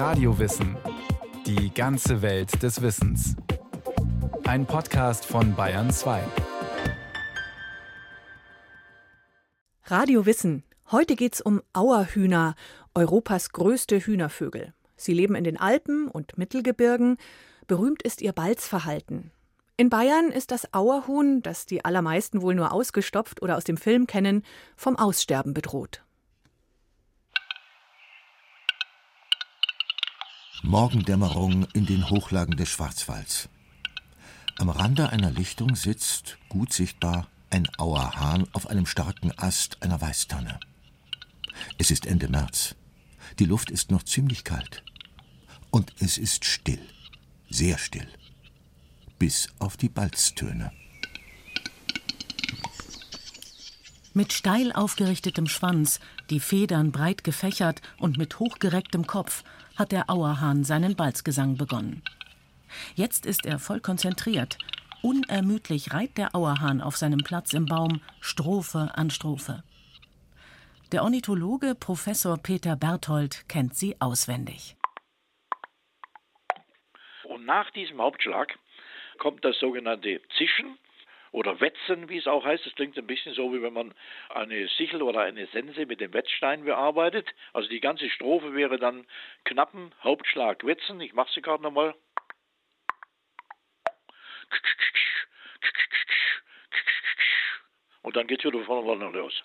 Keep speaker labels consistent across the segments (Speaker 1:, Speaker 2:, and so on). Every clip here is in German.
Speaker 1: Radiowissen. Die ganze Welt des Wissens. Ein Podcast von Bayern 2.
Speaker 2: Radio Wissen. Heute geht's um Auerhühner, Europas größte Hühnervögel. Sie leben in den Alpen und Mittelgebirgen. Berühmt ist ihr Balzverhalten. In Bayern ist das Auerhuhn, das die allermeisten wohl nur ausgestopft oder aus dem Film kennen, vom Aussterben bedroht.
Speaker 3: Morgendämmerung in den Hochlagen des Schwarzwalds. Am Rande einer Lichtung sitzt, gut sichtbar, ein Auerhahn auf einem starken Ast einer Weißtanne. Es ist Ende März. Die Luft ist noch ziemlich kalt. Und es ist still, sehr still, bis auf die Balztöne.
Speaker 4: Mit steil aufgerichtetem Schwanz, die Federn breit gefächert und mit hochgerecktem Kopf hat der Auerhahn seinen Balzgesang begonnen. Jetzt ist er voll konzentriert. Unermüdlich reiht der Auerhahn auf seinem Platz im Baum Strophe an Strophe. Der Ornithologe Professor Peter Berthold kennt sie auswendig.
Speaker 5: Und nach diesem Hauptschlag kommt das sogenannte Zischen oder Wetzen, wie es auch heißt. Das klingt ein bisschen so, wie wenn man eine Sichel oder eine Sense mit dem Wetzstein bearbeitet. Also die ganze Strophe wäre dann Knappen, Hauptschlag, Wetzen. Ich mache sie gerade nochmal. Und dann geht wieder von vorne los.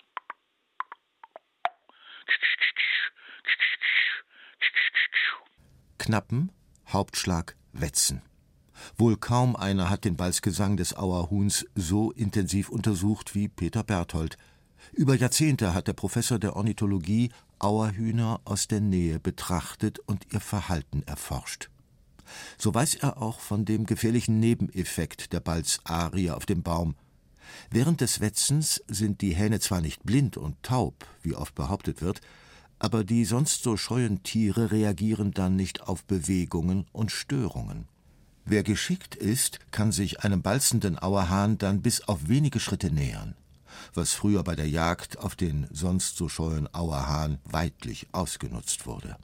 Speaker 3: Knappen, Hauptschlag, Wetzen. Wohl kaum einer hat den Balzgesang des Auerhuhns so intensiv untersucht wie Peter Berthold. Über Jahrzehnte hat der Professor der Ornithologie Auerhühner aus der Nähe betrachtet und ihr Verhalten erforscht. So weiß er auch von dem gefährlichen Nebeneffekt der Balzarie auf dem Baum. Während des Wetzens sind die Hähne zwar nicht blind und taub, wie oft behauptet wird, aber die sonst so scheuen Tiere reagieren dann nicht auf Bewegungen und Störungen. Wer geschickt ist, kann sich einem balzenden Auerhahn dann bis auf wenige Schritte nähern, was früher bei der Jagd auf den sonst so scheuen Auerhahn weidlich ausgenutzt wurde.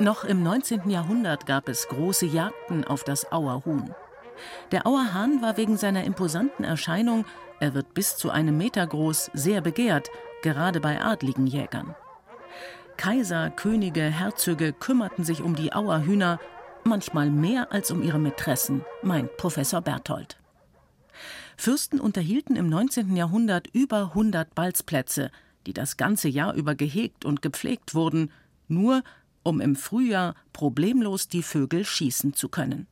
Speaker 4: Noch im 19. Jahrhundert gab es große Jagden auf das Auerhuhn. Der Auerhahn war wegen seiner imposanten Erscheinung, er wird bis zu einem Meter groß, sehr begehrt, gerade bei adligen Jägern. Kaiser, Könige, Herzöge kümmerten sich um die Auerhühner, manchmal mehr als um ihre Mätressen, meint Professor Berthold. Fürsten unterhielten im 19. Jahrhundert über 100 Balzplätze, die das ganze Jahr über gehegt und gepflegt wurden, nur um im Frühjahr problemlos die Vögel schießen zu können.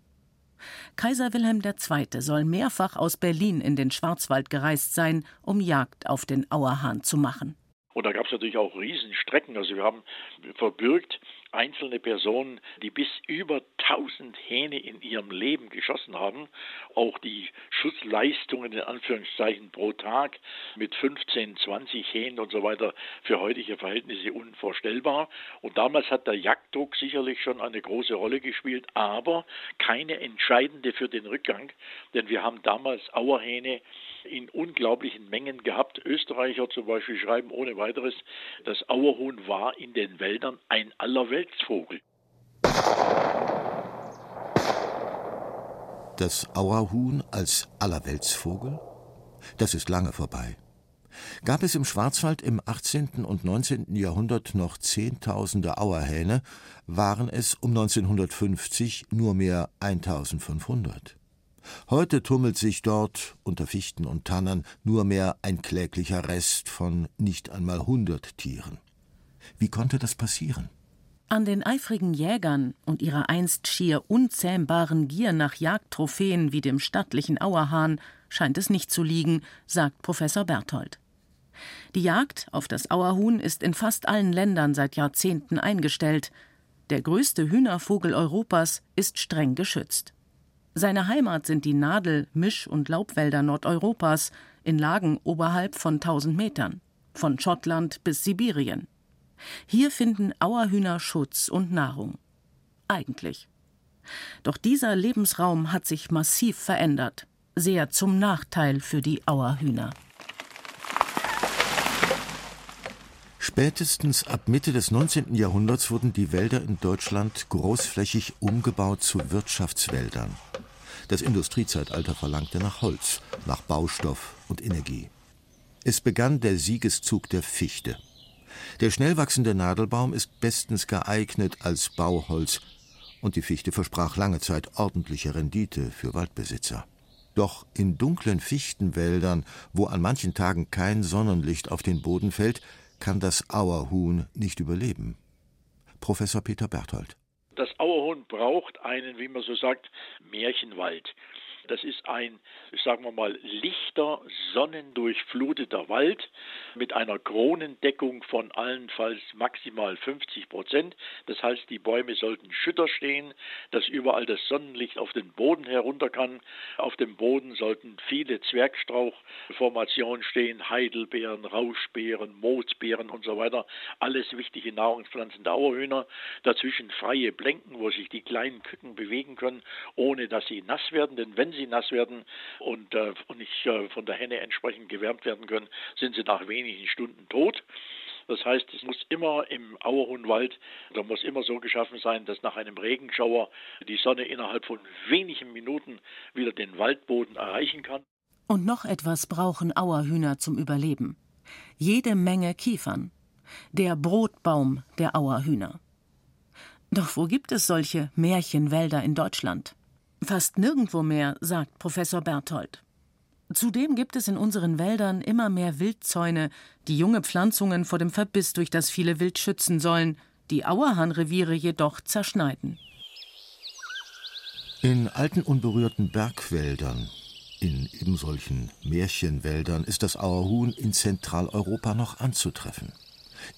Speaker 4: Kaiser Wilhelm II. soll mehrfach aus Berlin in den Schwarzwald gereist sein, um Jagd auf den Auerhahn zu machen.
Speaker 5: Und da gab es natürlich auch Riesenstrecken. Also wir haben verbürgt einzelne Personen, die bis über 1000 Hähne in ihrem Leben geschossen haben. Auch die Schussleistungen in Anführungszeichen pro Tag mit 15, 20 Hähnen und so weiter für heutige Verhältnisse unvorstellbar. Und damals hat der Jagddruck sicherlich schon eine große Rolle gespielt, aber keine entscheidende für den Rückgang, denn wir haben damals Auerhähne in unglaublichen Mengen gehabt. Österreicher zum Beispiel schreiben ohne weiteres, das Auerhuhn war in den Wäldern ein Allerweltsvogel.
Speaker 3: Das Auerhuhn als Allerweltsvogel? Das ist lange vorbei. Gab es im Schwarzwald im 18. und 19. Jahrhundert noch Zehntausende Auerhähne, waren es um 1950 nur mehr 1500. Heute tummelt sich dort unter Fichten und Tannen nur mehr ein kläglicher Rest von nicht einmal hundert Tieren. Wie konnte das passieren?
Speaker 4: An den eifrigen Jägern und ihrer einst schier unzähmbaren Gier nach Jagdtrophäen wie dem stattlichen Auerhahn scheint es nicht zu liegen, sagt Professor Berthold. Die Jagd auf das Auerhuhn ist in fast allen Ländern seit Jahrzehnten eingestellt. Der größte Hühnervogel Europas ist streng geschützt. Seine Heimat sind die Nadel-, Misch- und Laubwälder Nordeuropas in Lagen oberhalb von 1000 Metern, von Schottland bis Sibirien. Hier finden Auerhühner Schutz und Nahrung. Eigentlich. Doch dieser Lebensraum hat sich massiv verändert, sehr zum Nachteil für die Auerhühner.
Speaker 3: Spätestens ab Mitte des 19. Jahrhunderts wurden die Wälder in Deutschland großflächig umgebaut zu Wirtschaftswäldern. Das Industriezeitalter verlangte nach Holz, nach Baustoff und Energie. Es begann der Siegeszug der Fichte. Der schnell wachsende Nadelbaum ist bestens geeignet als Bauholz und die Fichte versprach lange Zeit ordentliche Rendite für Waldbesitzer. Doch in dunklen Fichtenwäldern, wo an manchen Tagen kein Sonnenlicht auf den Boden fällt, kann das Auerhuhn nicht überleben. Professor Peter Berthold.
Speaker 5: Das Auerhuhn braucht einen, wie man so sagt, Märchenwald. Das ist ein, sagen wir mal, lichter, sonnendurchfluteter Wald mit einer Kronendeckung von allenfalls maximal 50 Prozent. Das heißt, die Bäume sollten schütter stehen, dass überall das Sonnenlicht auf den Boden herunter kann. Auf dem Boden sollten viele Zwergstrauchformationen stehen, Heidelbeeren, Rauschbeeren, Moosbeeren und so weiter. Alles wichtige Nahrungspflanzen der Auerhühner. Dazwischen freie Blenken, wo sich die kleinen Küken bewegen können, ohne dass sie nass werden. Denn wenn sie nass werden und, äh, und nicht äh, von der Henne entsprechend gewärmt werden können, sind sie nach wenigen Stunden tot. Das heißt, es muss immer im Auerhuhnwald, da muss immer so geschaffen sein, dass nach einem Regenschauer die Sonne innerhalb von wenigen Minuten wieder den Waldboden erreichen kann.
Speaker 4: Und noch etwas brauchen Auerhühner zum Überleben. Jede Menge Kiefern. Der Brotbaum der Auerhühner. Doch wo gibt es solche Märchenwälder in Deutschland? Fast nirgendwo mehr, sagt Professor Berthold. Zudem gibt es in unseren Wäldern immer mehr Wildzäune, die junge Pflanzungen vor dem Verbiss durch das viele Wild schützen sollen, die Auerhahnreviere jedoch zerschneiden.
Speaker 3: In alten unberührten Bergwäldern, in ebensolchen Märchenwäldern ist das Auerhuhn in Zentraleuropa noch anzutreffen.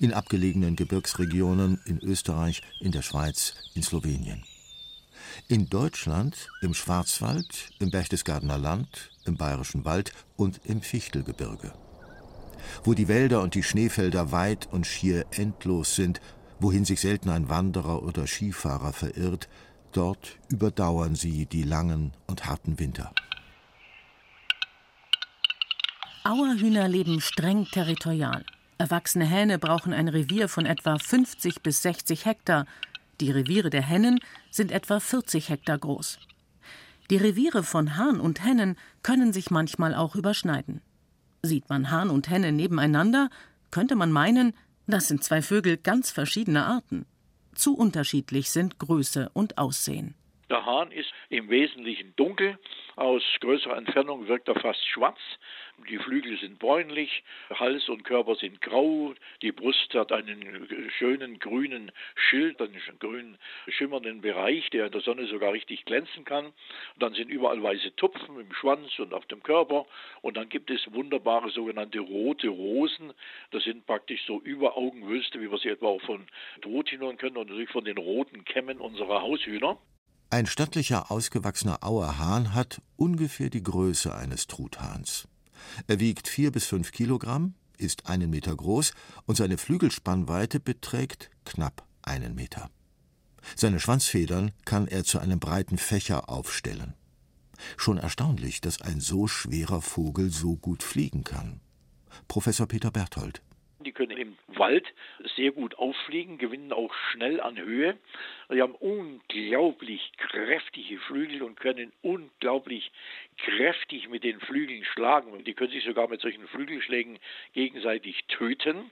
Speaker 3: In abgelegenen Gebirgsregionen in Österreich, in der Schweiz, in Slowenien. In Deutschland, im Schwarzwald, im Berchtesgadener Land, im Bayerischen Wald und im Fichtelgebirge. Wo die Wälder und die Schneefelder weit und schier endlos sind, wohin sich selten ein Wanderer oder Skifahrer verirrt, dort überdauern sie die langen und harten Winter.
Speaker 4: Auerhühner leben streng territorial. Erwachsene Hähne brauchen ein Revier von etwa 50 bis 60 Hektar, die Reviere der Hennen sind etwa 40 Hektar groß. Die Reviere von Hahn und Hennen können sich manchmal auch überschneiden. Sieht man Hahn und Henne nebeneinander, könnte man meinen, das sind zwei Vögel ganz verschiedener Arten. Zu unterschiedlich sind Größe und Aussehen.
Speaker 5: Der Hahn ist im Wesentlichen dunkel, aus größerer Entfernung wirkt er fast schwarz, die Flügel sind bräunlich, Hals und Körper sind grau, die Brust hat einen schönen grünen Schild, einen grünen schimmernden Bereich, der in der Sonne sogar richtig glänzen kann. Und dann sind überall weiße Tupfen im Schwanz und auf dem Körper. Und dann gibt es wunderbare sogenannte rote Rosen. Das sind praktisch so Überaugenwülste, wie wir sie etwa auch von Truthühnern können und natürlich von den roten Kämmen unserer Haushühner.
Speaker 3: Ein stattlicher, ausgewachsener Auerhahn hat ungefähr die Größe eines Truthahns. Er wiegt vier bis fünf Kilogramm, ist einen Meter groß und seine Flügelspannweite beträgt knapp einen Meter. Seine Schwanzfedern kann er zu einem breiten Fächer aufstellen. Schon erstaunlich, dass ein so schwerer Vogel so gut fliegen kann. Professor Peter Berthold.
Speaker 5: Die können im Wald sehr gut auffliegen, gewinnen auch schnell an Höhe. Sie haben unglaublich kräftige Flügel und können unglaublich kräftig mit den Flügeln schlagen. Die können sich sogar mit solchen Flügelschlägen gegenseitig töten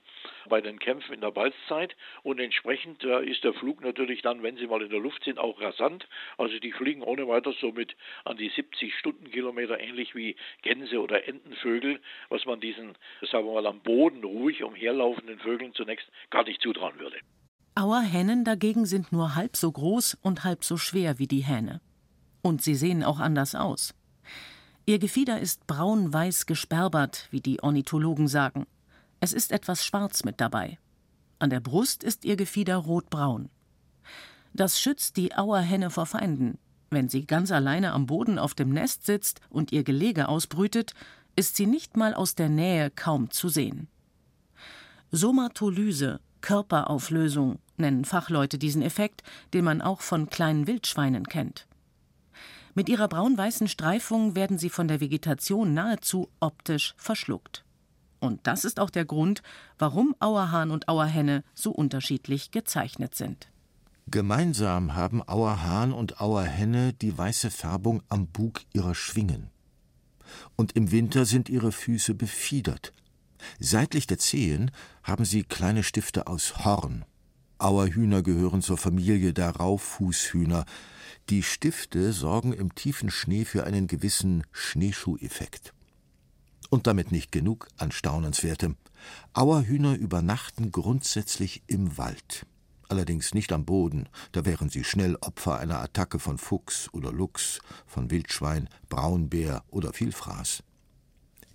Speaker 5: bei den Kämpfen in der Balzzeit. Und entsprechend äh, ist der Flug natürlich dann, wenn sie mal in der Luft sind, auch rasant. Also die fliegen ohne weiteres so mit an die 70 Stundenkilometer, ähnlich wie Gänse oder Entenvögel, was man diesen, sagen wir mal, am Boden ruhig umherlaufenden Vögeln zunächst gar nicht zutrauen würde.
Speaker 4: Auerhennen dagegen sind nur halb so groß und halb so schwer wie die Hähne. Und sie sehen auch anders aus. Ihr Gefieder ist braun-weiß gesperbert, wie die Ornithologen sagen. Es ist etwas schwarz mit dabei. An der Brust ist ihr Gefieder rotbraun. Das schützt die Auerhenne vor Feinden. Wenn sie ganz alleine am Boden auf dem Nest sitzt und ihr Gelege ausbrütet, ist sie nicht mal aus der Nähe kaum zu sehen. Somatolyse, Körperauflösung, nennen Fachleute diesen Effekt, den man auch von kleinen Wildschweinen kennt. Mit ihrer braun-weißen Streifung werden sie von der Vegetation nahezu optisch verschluckt. Und das ist auch der Grund, warum Auerhahn und Auerhenne so unterschiedlich gezeichnet sind.
Speaker 3: Gemeinsam haben Auerhahn und Auerhenne die weiße Färbung am Bug ihrer Schwingen. Und im Winter sind ihre Füße befiedert. Seitlich der Zehen haben sie kleine Stifte aus Horn. Auerhühner gehören zur Familie der Rauffußhühner. Die Stifte sorgen im tiefen Schnee für einen gewissen Schneeschuheffekt. Und damit nicht genug an Staunenswertem. Auerhühner übernachten grundsätzlich im Wald allerdings nicht am Boden, da wären sie schnell Opfer einer Attacke von Fuchs oder Luchs, von Wildschwein, Braunbär oder Vielfraß.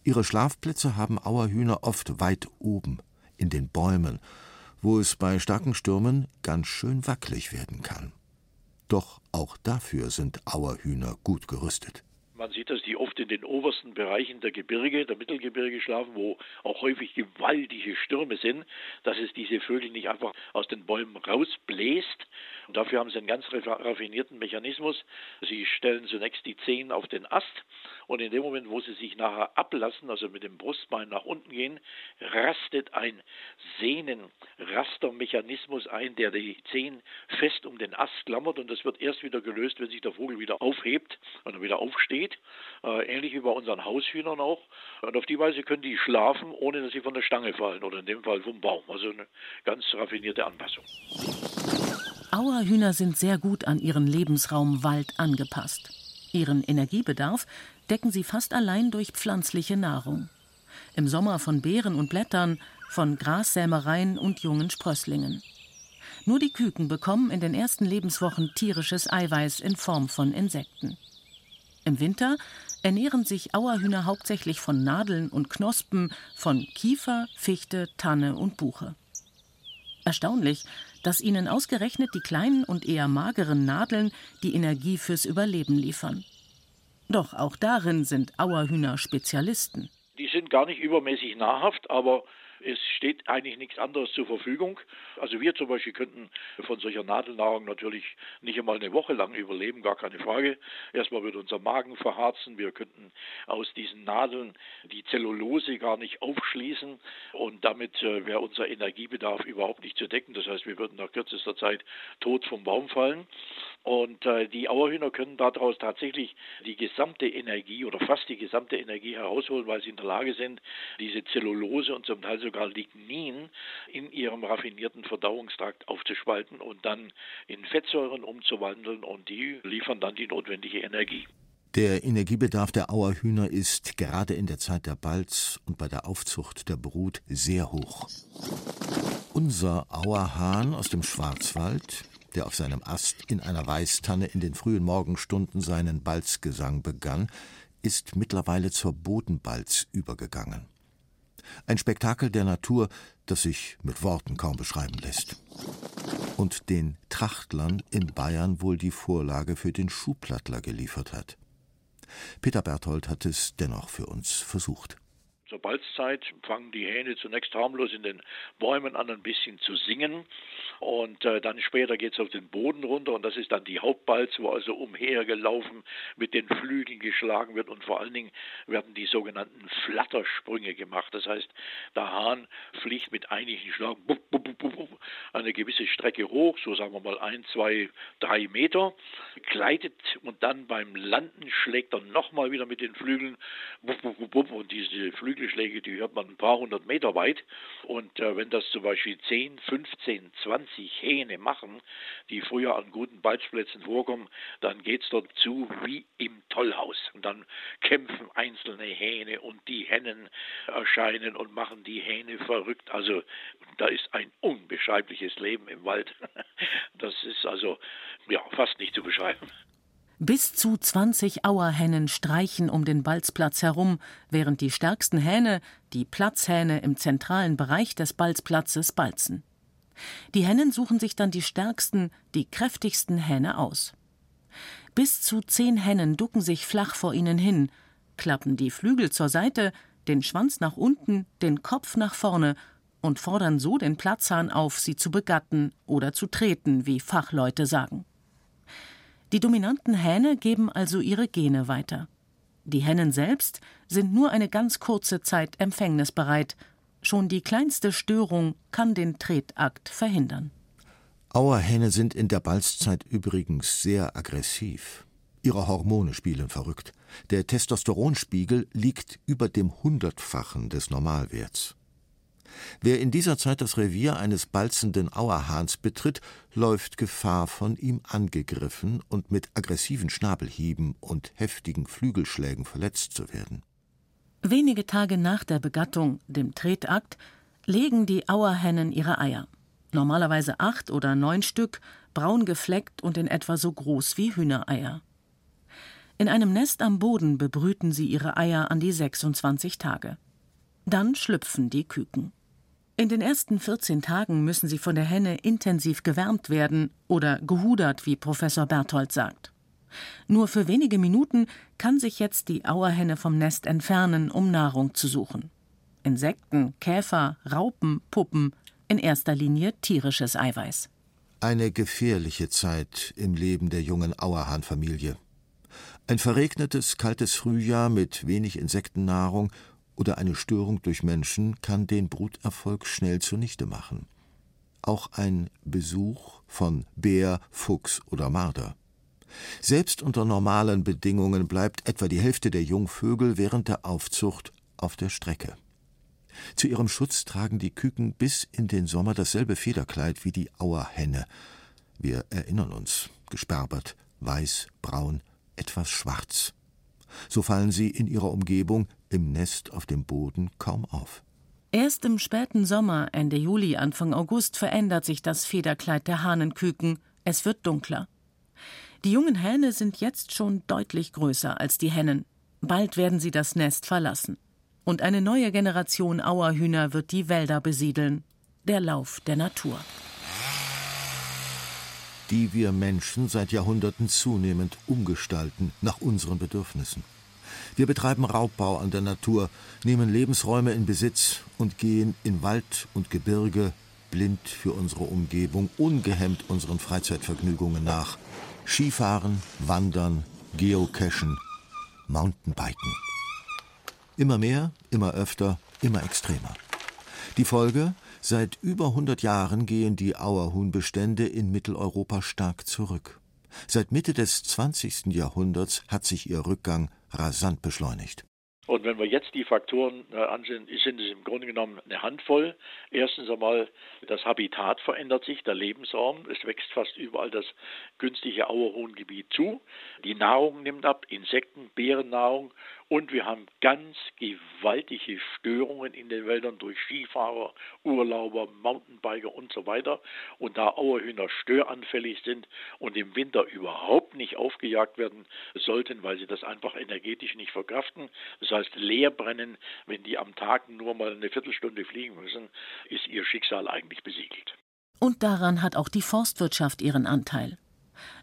Speaker 3: Ihre Schlafplätze haben Auerhühner oft weit oben, in den Bäumen, wo es bei starken Stürmen ganz schön wackelig werden kann. Doch auch dafür sind Auerhühner gut gerüstet.
Speaker 5: Man sieht, dass die oft in den obersten Bereichen der Gebirge, der Mittelgebirge schlafen, wo auch häufig gewaltige Stürme sind, dass es diese Vögel nicht einfach aus den Bäumen rausbläst. Und dafür haben sie einen ganz raffinierten Mechanismus. Sie stellen zunächst die Zehen auf den Ast und in dem Moment, wo sie sich nachher ablassen, also mit dem Brustbein nach unten gehen, rastet ein Sehnenrastermechanismus ein, der die Zehen fest um den Ast klammert und das wird erst wieder gelöst, wenn sich der Vogel wieder aufhebt und wieder aufsteht äh, ähnlich wie bei unseren Haushühnern auch. Und auf die Weise können die schlafen, ohne dass sie von der Stange fallen oder in dem Fall vom Baum. Also eine ganz raffinierte Anpassung.
Speaker 4: Auerhühner sind sehr gut an ihren Lebensraum Wald angepasst. Ihren Energiebedarf decken sie fast allein durch pflanzliche Nahrung. Im Sommer von Beeren und Blättern, von Grassämereien und jungen Sprösslingen. Nur die Küken bekommen in den ersten Lebenswochen tierisches Eiweiß in Form von Insekten. Im Winter ernähren sich Auerhühner hauptsächlich von Nadeln und Knospen von Kiefer, Fichte, Tanne und Buche. Erstaunlich, dass ihnen ausgerechnet die kleinen und eher mageren Nadeln die Energie fürs Überleben liefern. Doch auch darin sind Auerhühner Spezialisten.
Speaker 5: Die sind gar nicht übermäßig nahrhaft, aber es steht eigentlich nichts anderes zur Verfügung. Also wir zum Beispiel könnten von solcher Nadelnahrung natürlich nicht einmal eine Woche lang überleben, gar keine Frage. Erstmal würde unser Magen verharzen, wir könnten aus diesen Nadeln die Zellulose gar nicht aufschließen und damit äh, wäre unser Energiebedarf überhaupt nicht zu decken. Das heißt, wir würden nach kürzester Zeit tot vom Baum fallen. Und äh, die Auerhühner können daraus tatsächlich die gesamte Energie oder fast die gesamte Energie herausholen, weil sie in der Lage sind, diese Zellulose und zum Teil sogar Lignin in ihrem raffinierten Verdauungstrakt aufzuspalten und dann in Fettsäuren umzuwandeln und die liefern dann die notwendige Energie.
Speaker 3: Der Energiebedarf der Auerhühner ist gerade in der Zeit der Balz und bei der Aufzucht der Brut sehr hoch. Unser Auerhahn aus dem Schwarzwald der auf seinem Ast in einer Weißtanne in den frühen Morgenstunden seinen Balzgesang begann, ist mittlerweile zur Bodenbalz übergegangen. Ein Spektakel der Natur, das sich mit Worten kaum beschreiben lässt. Und den Trachtlern in Bayern wohl die Vorlage für den Schuhplattler geliefert hat. Peter Berthold hat es dennoch für uns versucht.
Speaker 5: Zur Balzzeit fangen die Hähne zunächst harmlos in den Bäumen an, ein bisschen zu singen. Und äh, dann später geht es auf den Boden runter und das ist dann die Hauptbalz, wo also umhergelaufen mit den Flügeln geschlagen wird und vor allen Dingen werden die sogenannten Flattersprünge gemacht. Das heißt, der Hahn fliegt mit einigen Schlagen bup, bup, bup, eine gewisse Strecke hoch, so sagen wir mal ein, zwei, drei Meter, gleitet und dann beim Landen schlägt er nochmal wieder mit den Flügeln und diese Flügelschläge, die hört man ein paar hundert Meter weit. Und äh, wenn das zum Beispiel 10, 15, 20 20 Hähne machen, die früher an guten Balzplätzen vorkommen, dann geht es dort zu wie im Tollhaus. Und dann kämpfen einzelne Hähne und die Hennen erscheinen und machen die Hähne verrückt. Also da ist ein unbeschreibliches Leben im Wald. Das ist also ja fast nicht zu beschreiben.
Speaker 4: Bis zu 20 Auerhennen streichen um den Balzplatz herum, während die stärksten Hähne, die Platzhähne im zentralen Bereich des Balzplatzes, balzen. Die Hennen suchen sich dann die stärksten, die kräftigsten Hähne aus. Bis zu zehn Hennen ducken sich flach vor ihnen hin, klappen die Flügel zur Seite, den Schwanz nach unten, den Kopf nach vorne und fordern so den Platzhahn auf, sie zu begatten oder zu treten, wie Fachleute sagen. Die dominanten Hähne geben also ihre Gene weiter. Die Hennen selbst sind nur eine ganz kurze Zeit empfängnisbereit. Schon die kleinste Störung kann den Tretakt verhindern.
Speaker 3: Auerhähne sind in der Balzzeit übrigens sehr aggressiv. Ihre Hormone spielen verrückt. Der Testosteronspiegel liegt über dem Hundertfachen des Normalwerts. Wer in dieser Zeit das Revier eines balzenden Auerhahns betritt, läuft Gefahr, von ihm angegriffen und mit aggressiven Schnabelhieben und heftigen Flügelschlägen verletzt zu werden.
Speaker 4: Wenige Tage nach der Begattung, dem Tretakt, legen die Auerhennen ihre Eier. Normalerweise acht oder neun Stück, braun gefleckt und in etwa so groß wie Hühnereier. In einem Nest am Boden bebrüten sie ihre Eier an die 26 Tage. Dann schlüpfen die Küken. In den ersten 14 Tagen müssen sie von der Henne intensiv gewärmt werden oder gehudert, wie Professor Berthold sagt. Nur für wenige Minuten kann sich jetzt die Auerhenne vom Nest entfernen, um Nahrung zu suchen. Insekten, Käfer, Raupen, Puppen, in erster Linie tierisches Eiweiß.
Speaker 3: Eine gefährliche Zeit im Leben der jungen Auerhahnfamilie. Ein verregnetes, kaltes Frühjahr mit wenig Insektennahrung oder eine Störung durch Menschen kann den Bruterfolg schnell zunichte machen. Auch ein Besuch von Bär, Fuchs oder Marder. Selbst unter normalen Bedingungen bleibt etwa die Hälfte der Jungvögel während der Aufzucht auf der Strecke. Zu ihrem Schutz tragen die Küken bis in den Sommer dasselbe Federkleid wie die Auerhenne. Wir erinnern uns, gesperbert, weiß, braun, etwas schwarz. So fallen sie in ihrer Umgebung im Nest auf dem Boden kaum auf.
Speaker 4: Erst im späten Sommer, Ende Juli, Anfang August, verändert sich das Federkleid der Hahnenküken. Es wird dunkler. Die jungen Hähne sind jetzt schon deutlich größer als die Hennen. Bald werden sie das Nest verlassen. Und eine neue Generation Auerhühner wird die Wälder besiedeln. Der Lauf der Natur
Speaker 3: die wir Menschen seit Jahrhunderten zunehmend umgestalten nach unseren Bedürfnissen. Wir betreiben Raubbau an der Natur, nehmen Lebensräume in Besitz und gehen in Wald und Gebirge blind für unsere Umgebung, ungehemmt unseren Freizeitvergnügungen nach. Skifahren, Wandern, Geocachen, Mountainbiken. Immer mehr, immer öfter, immer extremer. Die Folge? Seit über 100 Jahren gehen die Auerhuhnbestände in Mitteleuropa stark zurück. Seit Mitte des 20. Jahrhunderts hat sich ihr Rückgang rasant beschleunigt.
Speaker 5: Und wenn wir jetzt die Faktoren äh, ansehen, sind es im Grunde genommen eine Handvoll. Erstens einmal, das Habitat verändert sich, der Lebensraum. Es wächst fast überall das günstige Auerhuhngebiet zu. Die Nahrung nimmt ab, Insekten, Beerennahrung und wir haben ganz gewaltige Störungen in den Wäldern durch Skifahrer, Urlauber, Mountainbiker und so weiter. Und da Auerhühner störanfällig sind und im Winter überhaupt nicht aufgejagt werden sollten, weil sie das einfach energetisch nicht verkraften, das heißt leer brennen, wenn die am Tag nur mal eine Viertelstunde fliegen müssen, ist ihr Schicksal eigentlich besiegelt.
Speaker 4: Und daran hat auch die Forstwirtschaft ihren Anteil.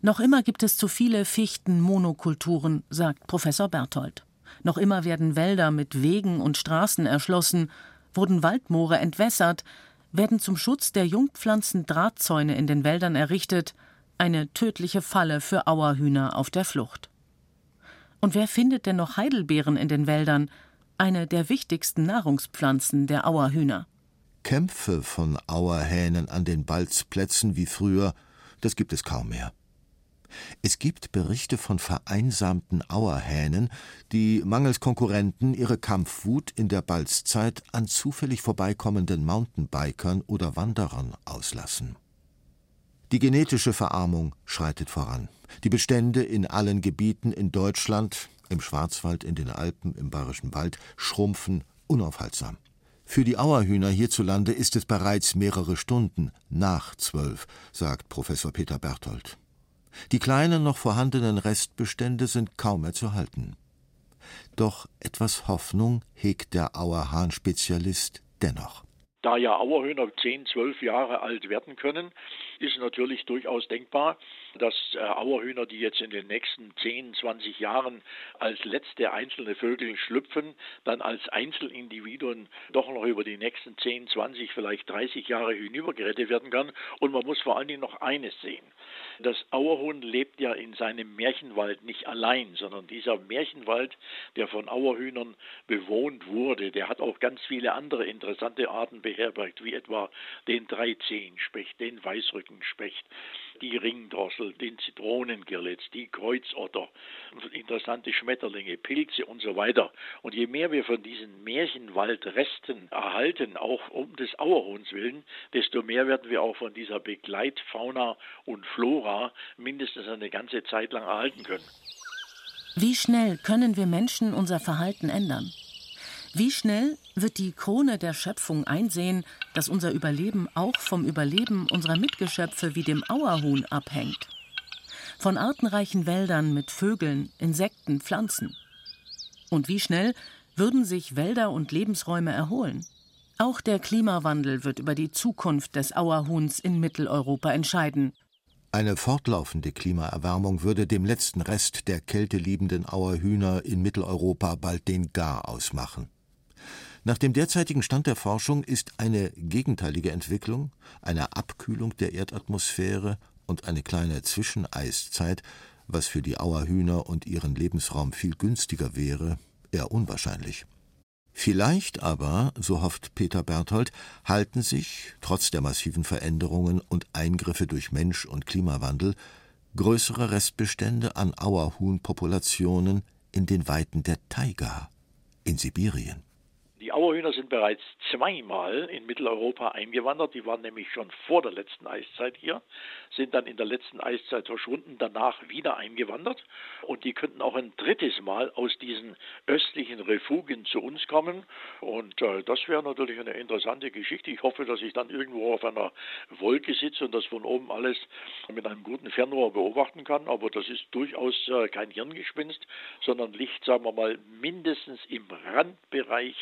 Speaker 4: Noch immer gibt es zu viele Fichtenmonokulturen, sagt Professor Berthold. Noch immer werden Wälder mit Wegen und Straßen erschlossen, wurden Waldmoore entwässert, werden zum Schutz der Jungpflanzen Drahtzäune in den Wäldern errichtet, eine tödliche Falle für Auerhühner auf der Flucht. Und wer findet denn noch Heidelbeeren in den Wäldern, eine der wichtigsten Nahrungspflanzen der Auerhühner?
Speaker 3: Kämpfe von Auerhähnen an den Balzplätzen wie früher, das gibt es kaum mehr. Es gibt Berichte von vereinsamten Auerhähnen, die mangels Konkurrenten ihre Kampfwut in der Balzzeit an zufällig vorbeikommenden Mountainbikern oder Wanderern auslassen. Die genetische Verarmung schreitet voran. Die Bestände in allen Gebieten in Deutschland, im Schwarzwald, in den Alpen, im Bayerischen Wald, schrumpfen unaufhaltsam. Für die Auerhühner hierzulande ist es bereits mehrere Stunden nach zwölf, sagt Professor Peter Berthold. Die kleinen noch vorhandenen Restbestände sind kaum mehr zu halten. Doch etwas Hoffnung hegt der Auerhahn-Spezialist dennoch.
Speaker 5: Da ja Auerhühner 10, 12 Jahre alt werden können, ist natürlich durchaus denkbar, dass äh, Auerhühner, die jetzt in den nächsten 10, 20 Jahren als letzte einzelne Vögel schlüpfen, dann als Einzelindividuen doch noch über die nächsten 10, 20, vielleicht 30 Jahre hinübergerettet werden kann. Und man muss vor allen Dingen noch eines sehen. Das Auerhuhn lebt ja in seinem Märchenwald nicht allein, sondern dieser Märchenwald, der von Auerhühnern bewohnt wurde, der hat auch ganz viele andere interessante Arten beherbergt, wie etwa den Dreizehenspecht, den Weißrückenspecht, die Ringdrossel, den Zitronengirlitz, die Kreuzotter, interessante Schmetterlinge, Pilze und so weiter. Und je mehr wir von diesen Märchenwaldresten erhalten, auch um des Auerhuhns willen, desto mehr werden wir auch von dieser Begleitfauna und Flora mindestens eine ganze Zeit lang erhalten können.
Speaker 4: Wie schnell können wir Menschen unser Verhalten ändern? Wie schnell wird die Krone der Schöpfung einsehen, dass unser Überleben auch vom Überleben unserer Mitgeschöpfe wie dem Auerhuhn abhängt? Von artenreichen Wäldern mit Vögeln, Insekten, Pflanzen. Und wie schnell würden sich Wälder und Lebensräume erholen? Auch der Klimawandel wird über die Zukunft des Auerhuhns in Mitteleuropa entscheiden.
Speaker 3: Eine fortlaufende Klimaerwärmung würde dem letzten Rest der kälteliebenden Auerhühner in Mitteleuropa bald den Gar ausmachen. Nach dem derzeitigen Stand der Forschung ist eine gegenteilige Entwicklung, eine Abkühlung der Erdatmosphäre und eine kleine Zwischeneiszeit, was für die Auerhühner und ihren Lebensraum viel günstiger wäre, eher unwahrscheinlich. Vielleicht aber, so hofft Peter Berthold, halten sich, trotz der massiven Veränderungen und Eingriffe durch Mensch und Klimawandel, größere Restbestände an Auerhuhnpopulationen in den Weiten der Taiga in Sibirien.
Speaker 5: Die Auerhühner sind bereits zweimal in Mitteleuropa eingewandert. Die waren nämlich schon vor der letzten Eiszeit hier, sind dann in der letzten Eiszeit verschwunden, danach wieder eingewandert. Und die könnten auch ein drittes Mal aus diesen östlichen Refugien zu uns kommen. Und äh, das wäre natürlich eine interessante Geschichte. Ich hoffe, dass ich dann irgendwo auf einer Wolke sitze und das von oben alles mit einem guten Fernrohr beobachten kann. Aber das ist durchaus äh, kein Hirngespinst, sondern liegt, sagen wir mal, mindestens im Randbereich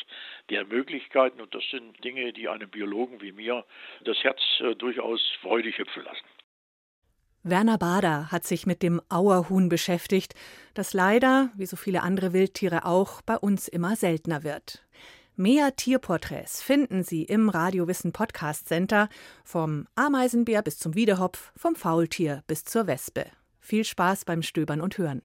Speaker 5: der Möglichkeiten. Und das sind Dinge, die einem Biologen wie mir das Herz äh, durchaus freudig hüpfen lassen.
Speaker 2: Werner Bader hat sich mit dem Auerhuhn beschäftigt, das leider, wie so viele andere Wildtiere auch, bei uns immer seltener wird. Mehr Tierporträts finden Sie im Radiowissen Podcast Center, vom Ameisenbär bis zum Wiedehopf, vom Faultier bis zur Wespe. Viel Spaß beim Stöbern und Hören.